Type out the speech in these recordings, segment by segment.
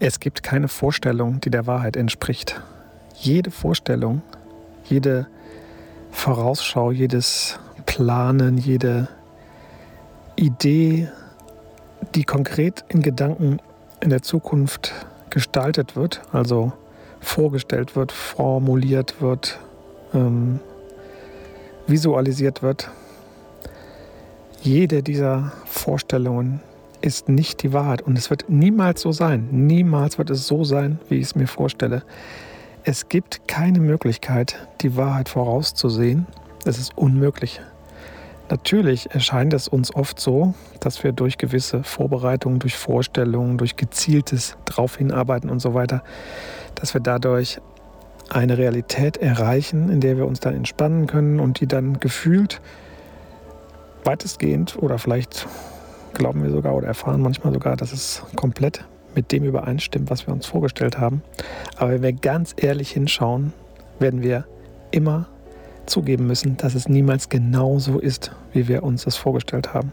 Es gibt keine Vorstellung, die der Wahrheit entspricht. Jede Vorstellung, jede Vorausschau, jedes Planen, jede Idee, die konkret in Gedanken in der Zukunft gestaltet wird, also vorgestellt wird, formuliert wird, ähm, visualisiert wird. Jede dieser Vorstellungen ist nicht die Wahrheit und es wird niemals so sein. Niemals wird es so sein, wie ich es mir vorstelle. Es gibt keine Möglichkeit, die Wahrheit vorauszusehen. Es ist unmöglich. Natürlich erscheint es uns oft so, dass wir durch gewisse Vorbereitungen, durch Vorstellungen, durch gezieltes drauf hinarbeiten und so weiter, dass wir dadurch eine Realität erreichen, in der wir uns dann entspannen können und die dann gefühlt weitestgehend oder vielleicht glauben wir sogar oder erfahren manchmal sogar, dass es komplett mit dem übereinstimmt, was wir uns vorgestellt haben. Aber wenn wir ganz ehrlich hinschauen, werden wir immer zugeben müssen, dass es niemals genau so ist, wie wir uns das vorgestellt haben.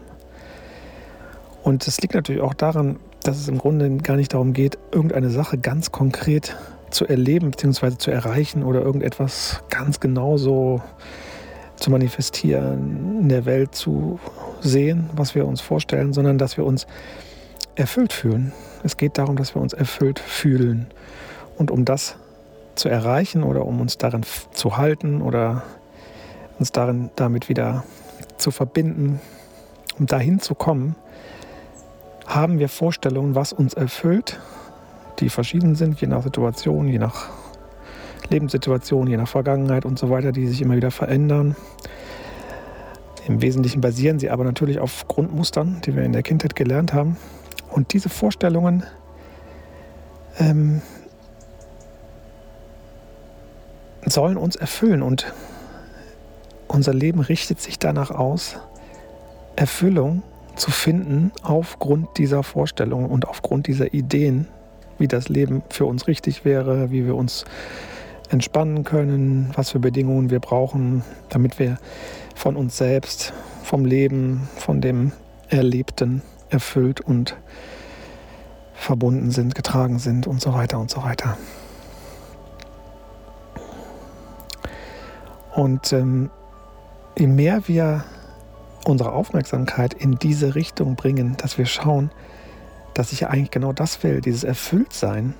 Und das liegt natürlich auch daran, dass es im Grunde gar nicht darum geht, irgendeine Sache ganz konkret zu erleben bzw. zu erreichen oder irgendetwas ganz genau so zu manifestieren, in der Welt zu sehen, was wir uns vorstellen, sondern dass wir uns erfüllt fühlen. Es geht darum, dass wir uns erfüllt fühlen. Und um das zu erreichen oder um uns darin zu halten oder uns darin damit wieder zu verbinden, um dahin zu kommen, haben wir Vorstellungen, was uns erfüllt, die verschieden sind, je nach Situation, je nach Lebenssituation, je nach Vergangenheit und so weiter, die sich immer wieder verändern. Im Wesentlichen basieren sie aber natürlich auf Grundmustern, die wir in der Kindheit gelernt haben. Und diese Vorstellungen ähm, sollen uns erfüllen und unser Leben richtet sich danach aus, Erfüllung zu finden aufgrund dieser Vorstellungen und aufgrund dieser Ideen, wie das Leben für uns richtig wäre, wie wir uns entspannen können, was für Bedingungen wir brauchen, damit wir von uns selbst, vom Leben, von dem Erlebten erfüllt und verbunden sind, getragen sind und so weiter und so weiter. Und ähm, je mehr wir unsere Aufmerksamkeit in diese Richtung bringen, dass wir schauen, dass ich ja eigentlich genau das will, dieses Erfülltsein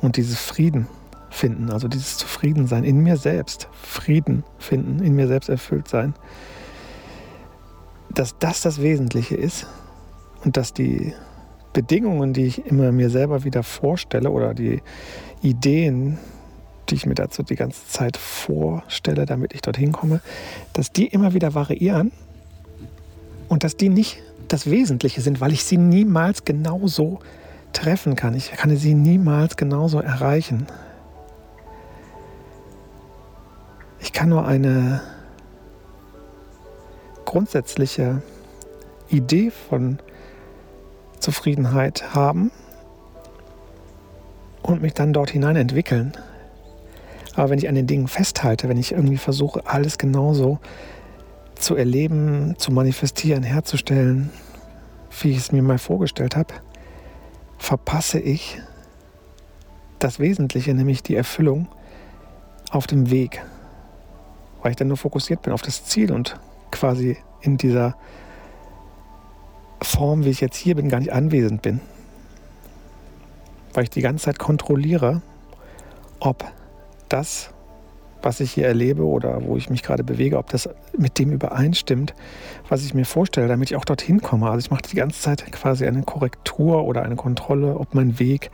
und dieses Frieden finden, also dieses Zufriedensein in mir selbst, Frieden finden, in mir selbst erfüllt sein, dass das das Wesentliche ist und dass die Bedingungen, die ich immer mir selber wieder vorstelle oder die Ideen, die ich mir dazu die ganze Zeit vorstelle, damit ich dorthin komme, dass die immer wieder variieren und dass die nicht das Wesentliche sind, weil ich sie niemals genauso treffen kann. Ich kann sie niemals genauso erreichen. Ich kann nur eine grundsätzliche Idee von Zufriedenheit haben und mich dann dort hinein entwickeln. Aber wenn ich an den Dingen festhalte, wenn ich irgendwie versuche, alles genauso zu erleben, zu manifestieren, herzustellen, wie ich es mir mal vorgestellt habe, verpasse ich das Wesentliche, nämlich die Erfüllung auf dem Weg weil ich dann nur fokussiert bin auf das Ziel und quasi in dieser Form, wie ich jetzt hier bin, gar nicht anwesend bin. Weil ich die ganze Zeit kontrolliere, ob das, was ich hier erlebe oder wo ich mich gerade bewege, ob das mit dem übereinstimmt, was ich mir vorstelle, damit ich auch dorthin komme. Also ich mache die ganze Zeit quasi eine Korrektur oder eine Kontrolle, ob mein Weg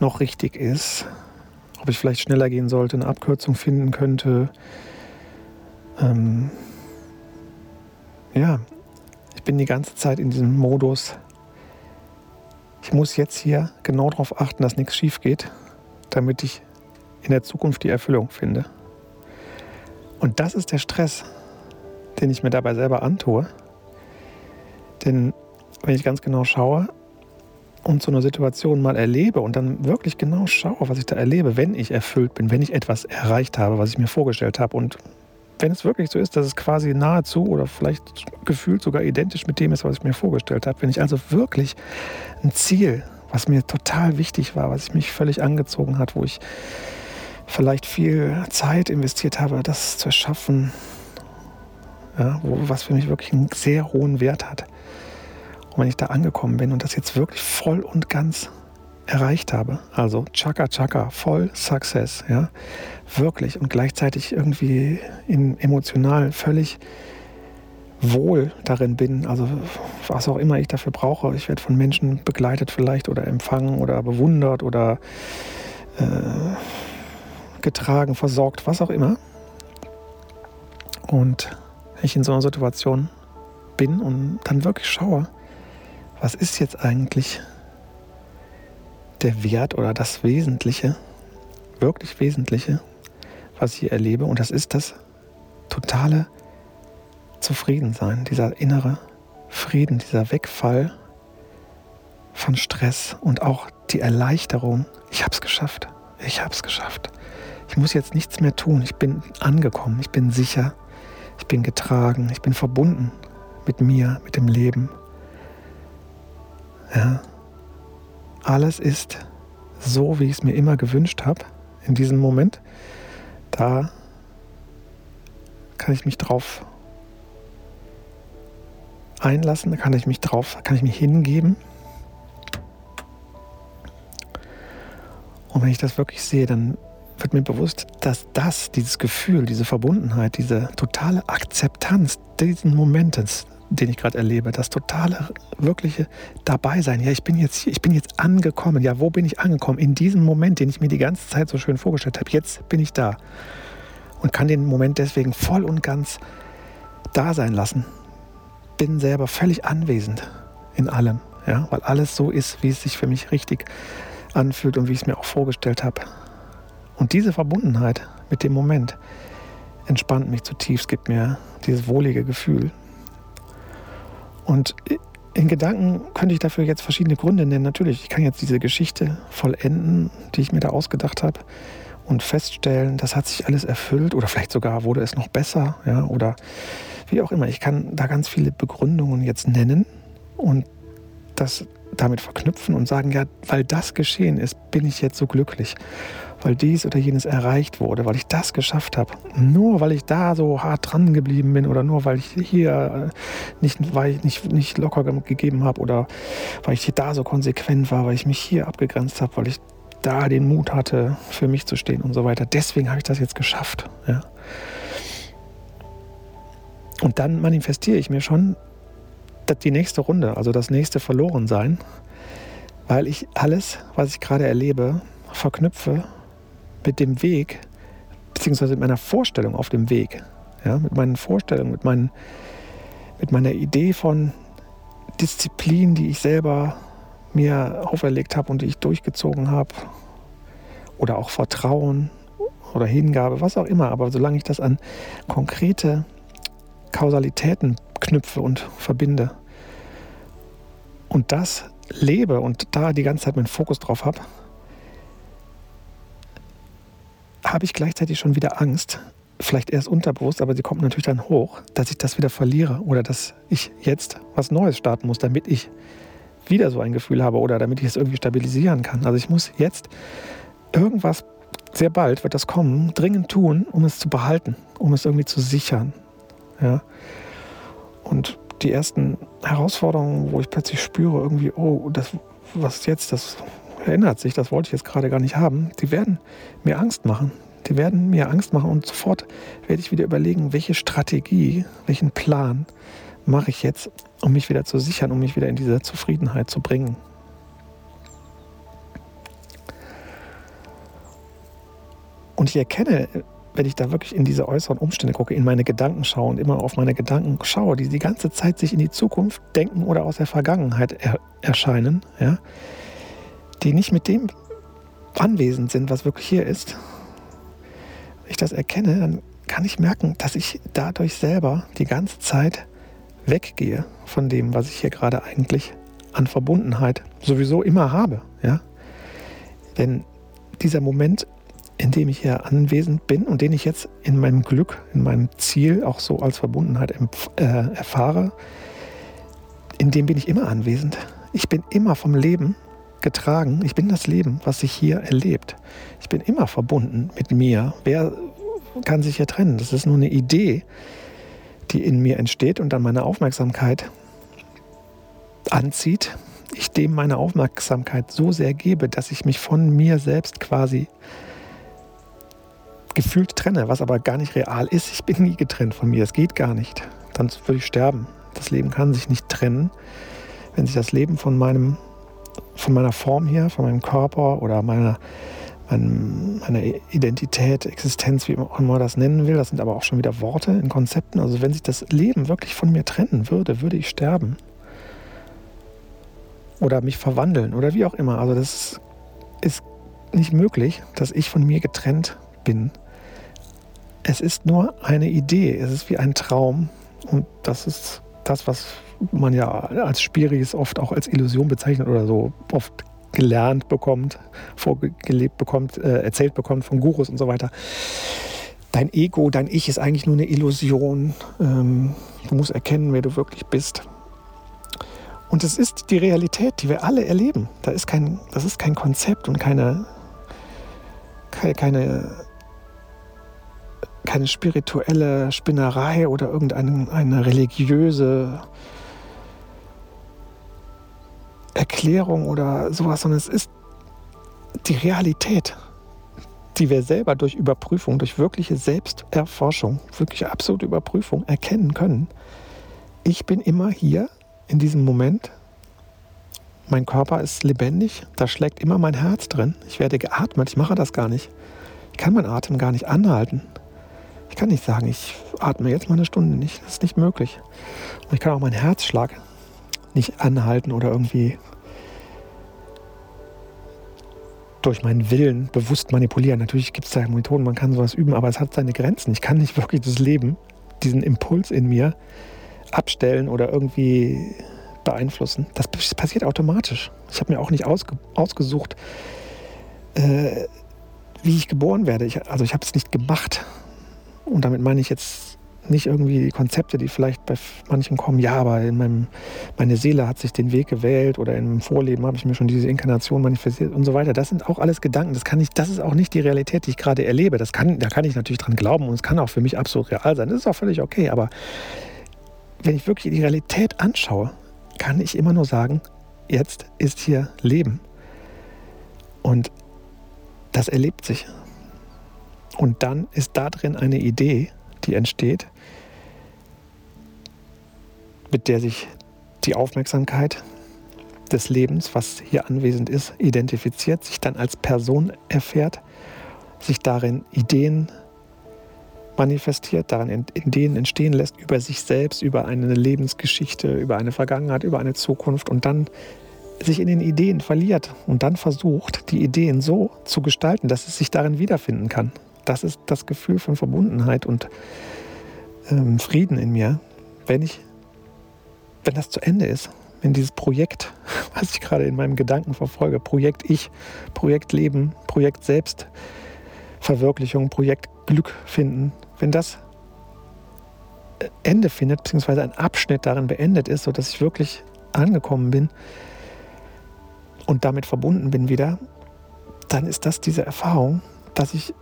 noch richtig ist, ob ich vielleicht schneller gehen sollte, eine Abkürzung finden könnte, ähm, ja, ich bin die ganze Zeit in diesem Modus. Ich muss jetzt hier genau darauf achten, dass nichts schief geht, damit ich in der Zukunft die Erfüllung finde. Und das ist der Stress, den ich mir dabei selber antue. Denn wenn ich ganz genau schaue und so eine Situation mal erlebe und dann wirklich genau schaue, was ich da erlebe, wenn ich erfüllt bin, wenn ich etwas erreicht habe, was ich mir vorgestellt habe und wenn es wirklich so ist, dass es quasi nahezu oder vielleicht gefühlt sogar identisch mit dem ist, was ich mir vorgestellt habe, wenn ich also wirklich ein Ziel, was mir total wichtig war, was mich völlig angezogen hat, wo ich vielleicht viel Zeit investiert habe, das zu erschaffen, ja, wo, was für mich wirklich einen sehr hohen Wert hat. Und wenn ich da angekommen bin und das jetzt wirklich voll und ganz erreicht habe, also Chaka Chaka, voll Success, ja, wirklich und gleichzeitig irgendwie in, emotional völlig wohl darin bin, also was auch immer ich dafür brauche. Ich werde von Menschen begleitet vielleicht oder empfangen oder bewundert oder äh, getragen, versorgt, was auch immer. Und ich in so einer Situation bin und dann wirklich schaue, was ist jetzt eigentlich der Wert oder das Wesentliche, wirklich Wesentliche, was ich erlebe. Und das ist das totale Zufriedensein, dieser innere Frieden, dieser Wegfall von Stress und auch die Erleichterung. Ich habe es geschafft. Ich habe es geschafft. Ich muss jetzt nichts mehr tun. Ich bin angekommen. Ich bin sicher. Ich bin getragen. Ich bin verbunden mit mir, mit dem Leben. Ja. Alles ist so, wie ich es mir immer gewünscht habe in diesem Moment. Da kann ich mich drauf einlassen, da kann ich mich drauf, kann ich mich hingeben. Und wenn ich das wirklich sehe, dann wird mir bewusst, dass das, dieses Gefühl, diese Verbundenheit, diese totale Akzeptanz diesen Momentes, den ich gerade erlebe, das totale, wirkliche Dabeisein. Ja, ich bin jetzt hier, ich bin jetzt angekommen. Ja, wo bin ich angekommen? In diesem Moment, den ich mir die ganze Zeit so schön vorgestellt habe. Jetzt bin ich da. Und kann den Moment deswegen voll und ganz da sein lassen bin selber völlig anwesend in allem, ja, weil alles so ist, wie es sich für mich richtig anfühlt und wie ich es mir auch vorgestellt habe. Und diese Verbundenheit mit dem Moment entspannt mich zutiefst, gibt mir dieses wohlige Gefühl. Und in Gedanken könnte ich dafür jetzt verschiedene Gründe nennen. Natürlich, ich kann jetzt diese Geschichte vollenden, die ich mir da ausgedacht habe und feststellen, das hat sich alles erfüllt oder vielleicht sogar wurde es noch besser, ja, oder wie auch immer. Ich kann da ganz viele Begründungen jetzt nennen und das damit verknüpfen und sagen, ja, weil das geschehen ist, bin ich jetzt so glücklich. Weil dies oder jenes erreicht wurde, weil ich das geschafft habe. Nur weil ich da so hart dran geblieben bin oder nur weil ich hier äh, nicht, weil ich nicht, nicht locker gegeben habe oder weil ich hier da so konsequent war, weil ich mich hier abgegrenzt habe, weil ich da den Mut hatte, für mich zu stehen und so weiter. Deswegen habe ich das jetzt geschafft. Ja. Und dann manifestiere ich mir schon die nächste Runde, also das nächste Verlorensein, weil ich alles, was ich gerade erlebe, verknüpfe mit dem Weg, beziehungsweise mit meiner Vorstellung auf dem Weg. Ja, mit meinen Vorstellungen, mit, meinen, mit meiner Idee von Disziplin, die ich selber mir auferlegt habe und die ich durchgezogen habe. Oder auch Vertrauen oder Hingabe, was auch immer. Aber solange ich das an konkrete Kausalitäten knüpfe und verbinde und das lebe und da die ganze Zeit meinen Fokus drauf habe, habe ich gleichzeitig schon wieder Angst, vielleicht erst unterbewusst, aber sie kommt natürlich dann hoch, dass ich das wieder verliere oder dass ich jetzt was Neues starten muss, damit ich wieder so ein Gefühl habe oder damit ich es irgendwie stabilisieren kann. Also ich muss jetzt irgendwas, sehr bald wird das kommen, dringend tun, um es zu behalten, um es irgendwie zu sichern. Ja? Und die ersten Herausforderungen, wo ich plötzlich spüre, irgendwie, oh, das, was jetzt, das verändert sich, das wollte ich jetzt gerade gar nicht haben, die werden mir Angst machen. Die werden mir Angst machen und sofort werde ich wieder überlegen, welche Strategie, welchen Plan mache ich jetzt, um mich wieder zu sichern, um mich wieder in diese Zufriedenheit zu bringen. Und ich erkenne wenn ich da wirklich in diese äußeren Umstände gucke, in meine Gedanken schaue und immer auf meine Gedanken schaue, die die ganze Zeit sich in die Zukunft denken oder aus der Vergangenheit er erscheinen, ja, die nicht mit dem anwesend sind, was wirklich hier ist, wenn ich das erkenne, dann kann ich merken, dass ich dadurch selber die ganze Zeit weggehe von dem, was ich hier gerade eigentlich an Verbundenheit sowieso immer habe. Ja? Denn dieser Moment in dem ich hier anwesend bin und den ich jetzt in meinem Glück, in meinem Ziel auch so als Verbundenheit äh, erfahre, in dem bin ich immer anwesend. Ich bin immer vom Leben getragen. Ich bin das Leben, was sich hier erlebt. Ich bin immer verbunden mit mir. Wer kann sich hier trennen? Das ist nur eine Idee, die in mir entsteht und dann meine Aufmerksamkeit anzieht. Ich dem meine Aufmerksamkeit so sehr gebe, dass ich mich von mir selbst quasi gefühlt trenne, was aber gar nicht real ist. Ich bin nie getrennt von mir. Es geht gar nicht. Dann würde ich sterben. Das Leben kann sich nicht trennen. Wenn sich das Leben von meinem von meiner Form hier, von meinem Körper oder meiner, meiner Identität, Existenz, wie man das nennen will. Das sind aber auch schon wieder Worte in Konzepten. Also wenn sich das Leben wirklich von mir trennen würde, würde ich sterben. Oder mich verwandeln oder wie auch immer. Also das ist nicht möglich, dass ich von mir getrennt bin. Es ist nur eine Idee, es ist wie ein Traum und das ist das, was man ja als Spiris oft auch als Illusion bezeichnet oder so oft gelernt bekommt, vorgelebt bekommt, äh, erzählt bekommt von Gurus und so weiter. Dein Ego, dein Ich ist eigentlich nur eine Illusion. Ähm, du musst erkennen, wer du wirklich bist. Und es ist die Realität, die wir alle erleben. Da ist kein, das ist kein Konzept und keine, keine, keine spirituelle Spinnerei oder irgendeine eine religiöse Erklärung oder sowas, sondern es ist die Realität, die wir selber durch Überprüfung, durch wirkliche Selbsterforschung, wirkliche absolute Überprüfung erkennen können. Ich bin immer hier in diesem Moment. Mein Körper ist lebendig, da schlägt immer mein Herz drin. Ich werde geatmet, ich mache das gar nicht. Ich kann meinen Atem gar nicht anhalten. Ich kann nicht sagen, ich atme jetzt mal eine Stunde nicht. Das ist nicht möglich. Und ich kann auch meinen Herzschlag nicht anhalten oder irgendwie durch meinen Willen bewusst manipulieren. Natürlich gibt es da Methoden, man kann sowas üben, aber es hat seine Grenzen. Ich kann nicht wirklich das Leben, diesen Impuls in mir abstellen oder irgendwie beeinflussen. Das passiert automatisch. Ich habe mir auch nicht ausge ausgesucht, äh, wie ich geboren werde. Ich, also ich habe es nicht gemacht. Und damit meine ich jetzt nicht irgendwie die Konzepte, die vielleicht bei manchen kommen, ja, aber in meinem, meine Seele hat sich den Weg gewählt oder einem Vorleben habe ich mir schon diese Inkarnation manifestiert und so weiter. Das sind auch alles Gedanken. Das, kann ich, das ist auch nicht die Realität, die ich gerade erlebe. Das kann, da kann ich natürlich dran glauben und es kann auch für mich absolut real sein. Das ist auch völlig okay. Aber wenn ich wirklich die Realität anschaue, kann ich immer nur sagen, jetzt ist hier Leben. Und das erlebt sich. Und dann ist da drin eine Idee, die entsteht, mit der sich die Aufmerksamkeit des Lebens, was hier anwesend ist, identifiziert, sich dann als Person erfährt, sich darin Ideen manifestiert, darin Ideen entstehen lässt über sich selbst, über eine Lebensgeschichte, über eine Vergangenheit, über eine Zukunft und dann sich in den Ideen verliert und dann versucht, die Ideen so zu gestalten, dass es sich darin wiederfinden kann das ist das Gefühl von Verbundenheit und ähm, Frieden in mir, wenn ich, wenn das zu Ende ist, wenn dieses Projekt, was ich gerade in meinem Gedanken verfolge, Projekt Ich, Projekt Leben, Projekt Selbstverwirklichung, Projekt Glück finden, wenn das äh, Ende findet, beziehungsweise ein Abschnitt darin beendet ist, sodass ich wirklich angekommen bin und damit verbunden bin wieder, dann ist das diese Erfahrung, dass ich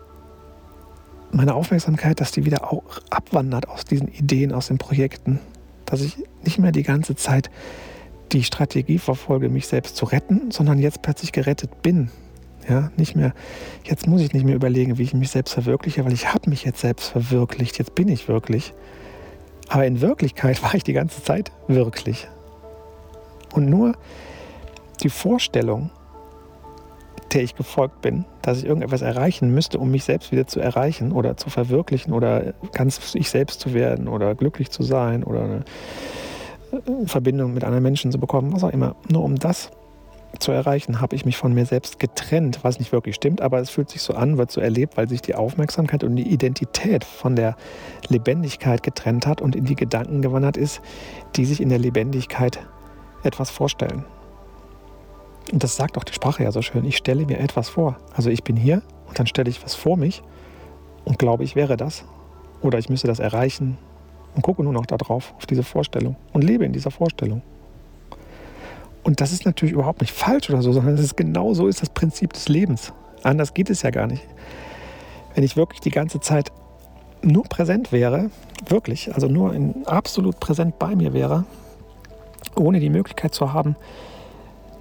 meine Aufmerksamkeit, dass die wieder auch abwandert aus diesen Ideen, aus den Projekten. Dass ich nicht mehr die ganze Zeit die Strategie verfolge, mich selbst zu retten, sondern jetzt plötzlich gerettet bin. Ja, nicht mehr, jetzt muss ich nicht mehr überlegen, wie ich mich selbst verwirkliche, weil ich habe mich jetzt selbst verwirklicht, jetzt bin ich wirklich. Aber in Wirklichkeit war ich die ganze Zeit wirklich. Und nur die Vorstellung, der ich gefolgt bin, dass ich irgendetwas erreichen müsste, um mich selbst wieder zu erreichen oder zu verwirklichen oder ganz ich selbst zu werden oder glücklich zu sein oder eine äh, Verbindung mit anderen Menschen zu bekommen, was auch immer. Nur um das zu erreichen, habe ich mich von mir selbst getrennt, was nicht wirklich stimmt, aber es fühlt sich so an, wird so erlebt, weil sich die Aufmerksamkeit und die Identität von der Lebendigkeit getrennt hat und in die Gedanken gewandert ist, die sich in der Lebendigkeit etwas vorstellen. Und das sagt auch die Sprache ja so schön. Ich stelle mir etwas vor. Also ich bin hier und dann stelle ich was vor mich und glaube, ich wäre das. Oder ich müsste das erreichen und gucke nur noch darauf, auf diese Vorstellung und lebe in dieser Vorstellung. Und das ist natürlich überhaupt nicht falsch oder so, sondern es ist genau so ist das Prinzip des Lebens. Anders geht es ja gar nicht. Wenn ich wirklich die ganze Zeit nur präsent wäre, wirklich, also nur in, absolut präsent bei mir wäre, ohne die Möglichkeit zu haben,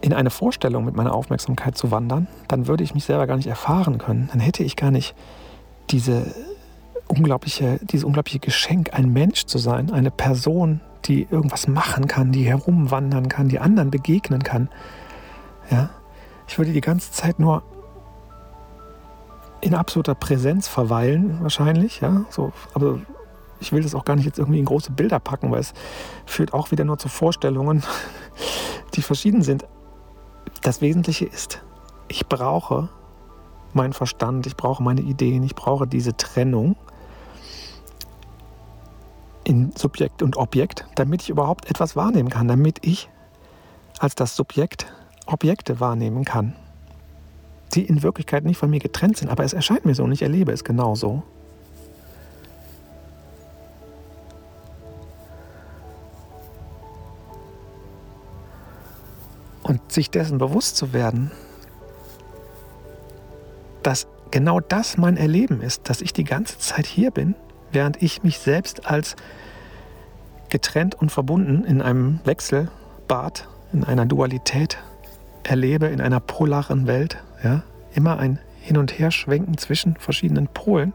in eine Vorstellung mit meiner Aufmerksamkeit zu wandern, dann würde ich mich selber gar nicht erfahren können. Dann hätte ich gar nicht diese unglaubliche, dieses unglaubliche Geschenk, ein Mensch zu sein, eine Person, die irgendwas machen kann, die herumwandern kann, die anderen begegnen kann. Ja? Ich würde die ganze Zeit nur in absoluter Präsenz verweilen, wahrscheinlich. Ja? So, aber ich will das auch gar nicht jetzt irgendwie in große Bilder packen, weil es führt auch wieder nur zu Vorstellungen, die verschieden sind. Das Wesentliche ist, ich brauche meinen Verstand, ich brauche meine Ideen, ich brauche diese Trennung in Subjekt und Objekt, damit ich überhaupt etwas wahrnehmen kann, damit ich als das Subjekt Objekte wahrnehmen kann, die in Wirklichkeit nicht von mir getrennt sind, aber es erscheint mir so und ich erlebe es genauso. Und sich dessen bewusst zu werden, dass genau das mein Erleben ist, dass ich die ganze Zeit hier bin, während ich mich selbst als getrennt und verbunden in einem Wechselbad, in einer Dualität erlebe, in einer polaren Welt, ja, immer ein Hin- und Herschwenken zwischen verschiedenen Polen,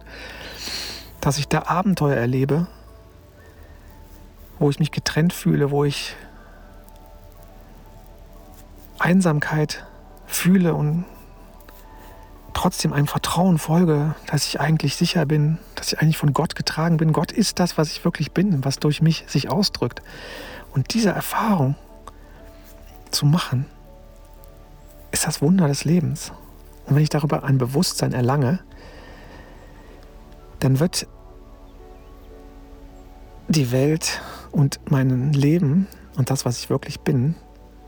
dass ich da Abenteuer erlebe, wo ich mich getrennt fühle, wo ich Einsamkeit fühle und trotzdem einem Vertrauen folge, dass ich eigentlich sicher bin, dass ich eigentlich von Gott getragen bin. Gott ist das, was ich wirklich bin, was durch mich sich ausdrückt. Und diese Erfahrung zu machen, ist das Wunder des Lebens. Und wenn ich darüber ein Bewusstsein erlange, dann wird die Welt und mein Leben und das, was ich wirklich bin,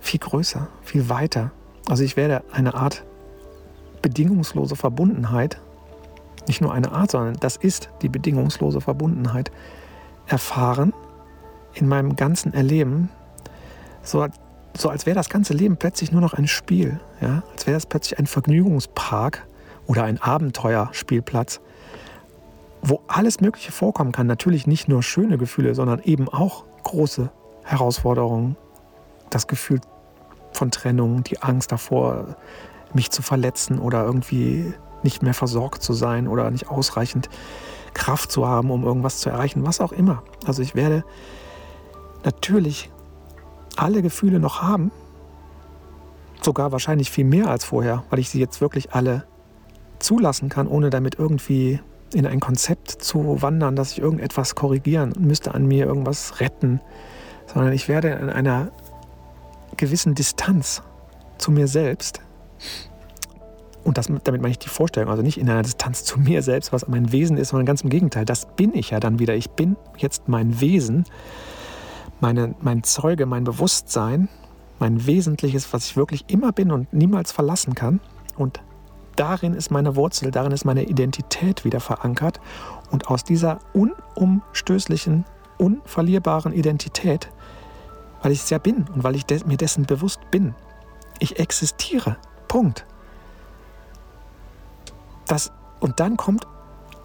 viel größer, viel weiter. Also ich werde eine Art bedingungslose Verbundenheit, nicht nur eine Art, sondern das ist die bedingungslose Verbundenheit, erfahren in meinem ganzen Erleben, so, so als wäre das ganze Leben plötzlich nur noch ein Spiel, ja? als wäre es plötzlich ein Vergnügungspark oder ein Abenteuerspielplatz, wo alles Mögliche vorkommen kann. Natürlich nicht nur schöne Gefühle, sondern eben auch große Herausforderungen, das Gefühl von Trennung, die Angst davor, mich zu verletzen oder irgendwie nicht mehr versorgt zu sein oder nicht ausreichend Kraft zu haben, um irgendwas zu erreichen, was auch immer. Also ich werde natürlich alle Gefühle noch haben, sogar wahrscheinlich viel mehr als vorher, weil ich sie jetzt wirklich alle zulassen kann, ohne damit irgendwie in ein Konzept zu wandern, dass ich irgendetwas korrigieren müsste an mir, irgendwas retten, sondern ich werde in einer gewissen Distanz zu mir selbst. Und das, damit meine ich die Vorstellung, also nicht in einer Distanz zu mir selbst, was mein Wesen ist, sondern ganz im Gegenteil. Das bin ich ja dann wieder. Ich bin jetzt mein Wesen, meine, mein Zeuge, mein Bewusstsein, mein Wesentliches, was ich wirklich immer bin und niemals verlassen kann. Und darin ist meine Wurzel, darin ist meine Identität wieder verankert. Und aus dieser unumstößlichen, unverlierbaren Identität weil ich es ja bin und weil ich de mir dessen bewusst bin. Ich existiere. Punkt. Das, und dann kommt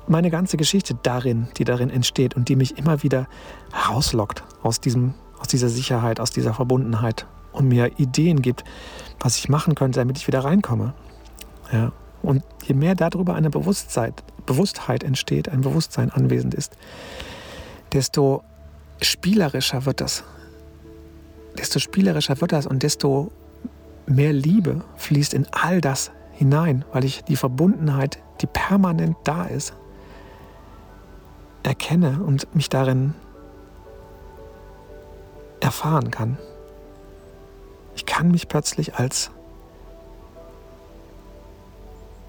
meine ganze Geschichte darin, die darin entsteht und die mich immer wieder herauslockt aus, diesem, aus dieser Sicherheit, aus dieser Verbundenheit und mir Ideen gibt, was ich machen könnte, damit ich wieder reinkomme. Ja. Und je mehr darüber eine Bewusstheit, Bewusstheit entsteht, ein Bewusstsein anwesend ist, desto spielerischer wird das desto spielerischer wird das und desto mehr Liebe fließt in all das hinein, weil ich die Verbundenheit, die permanent da ist, erkenne und mich darin erfahren kann. Ich kann mich plötzlich als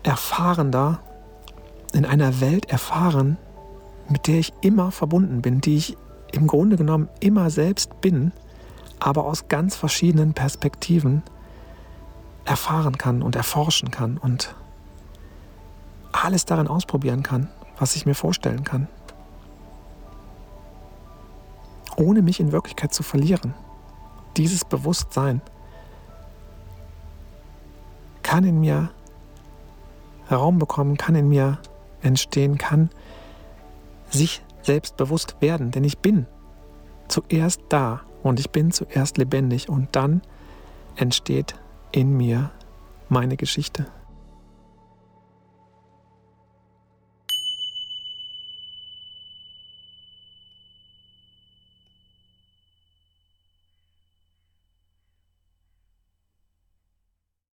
Erfahrender in einer Welt erfahren, mit der ich immer verbunden bin, die ich im Grunde genommen immer selbst bin aber aus ganz verschiedenen Perspektiven erfahren kann und erforschen kann und alles darin ausprobieren kann, was ich mir vorstellen kann, ohne mich in Wirklichkeit zu verlieren. Dieses Bewusstsein kann in mir Raum bekommen, kann in mir entstehen, kann sich selbst bewusst werden. Denn ich bin zuerst da und ich bin zuerst lebendig und dann entsteht in mir meine Geschichte.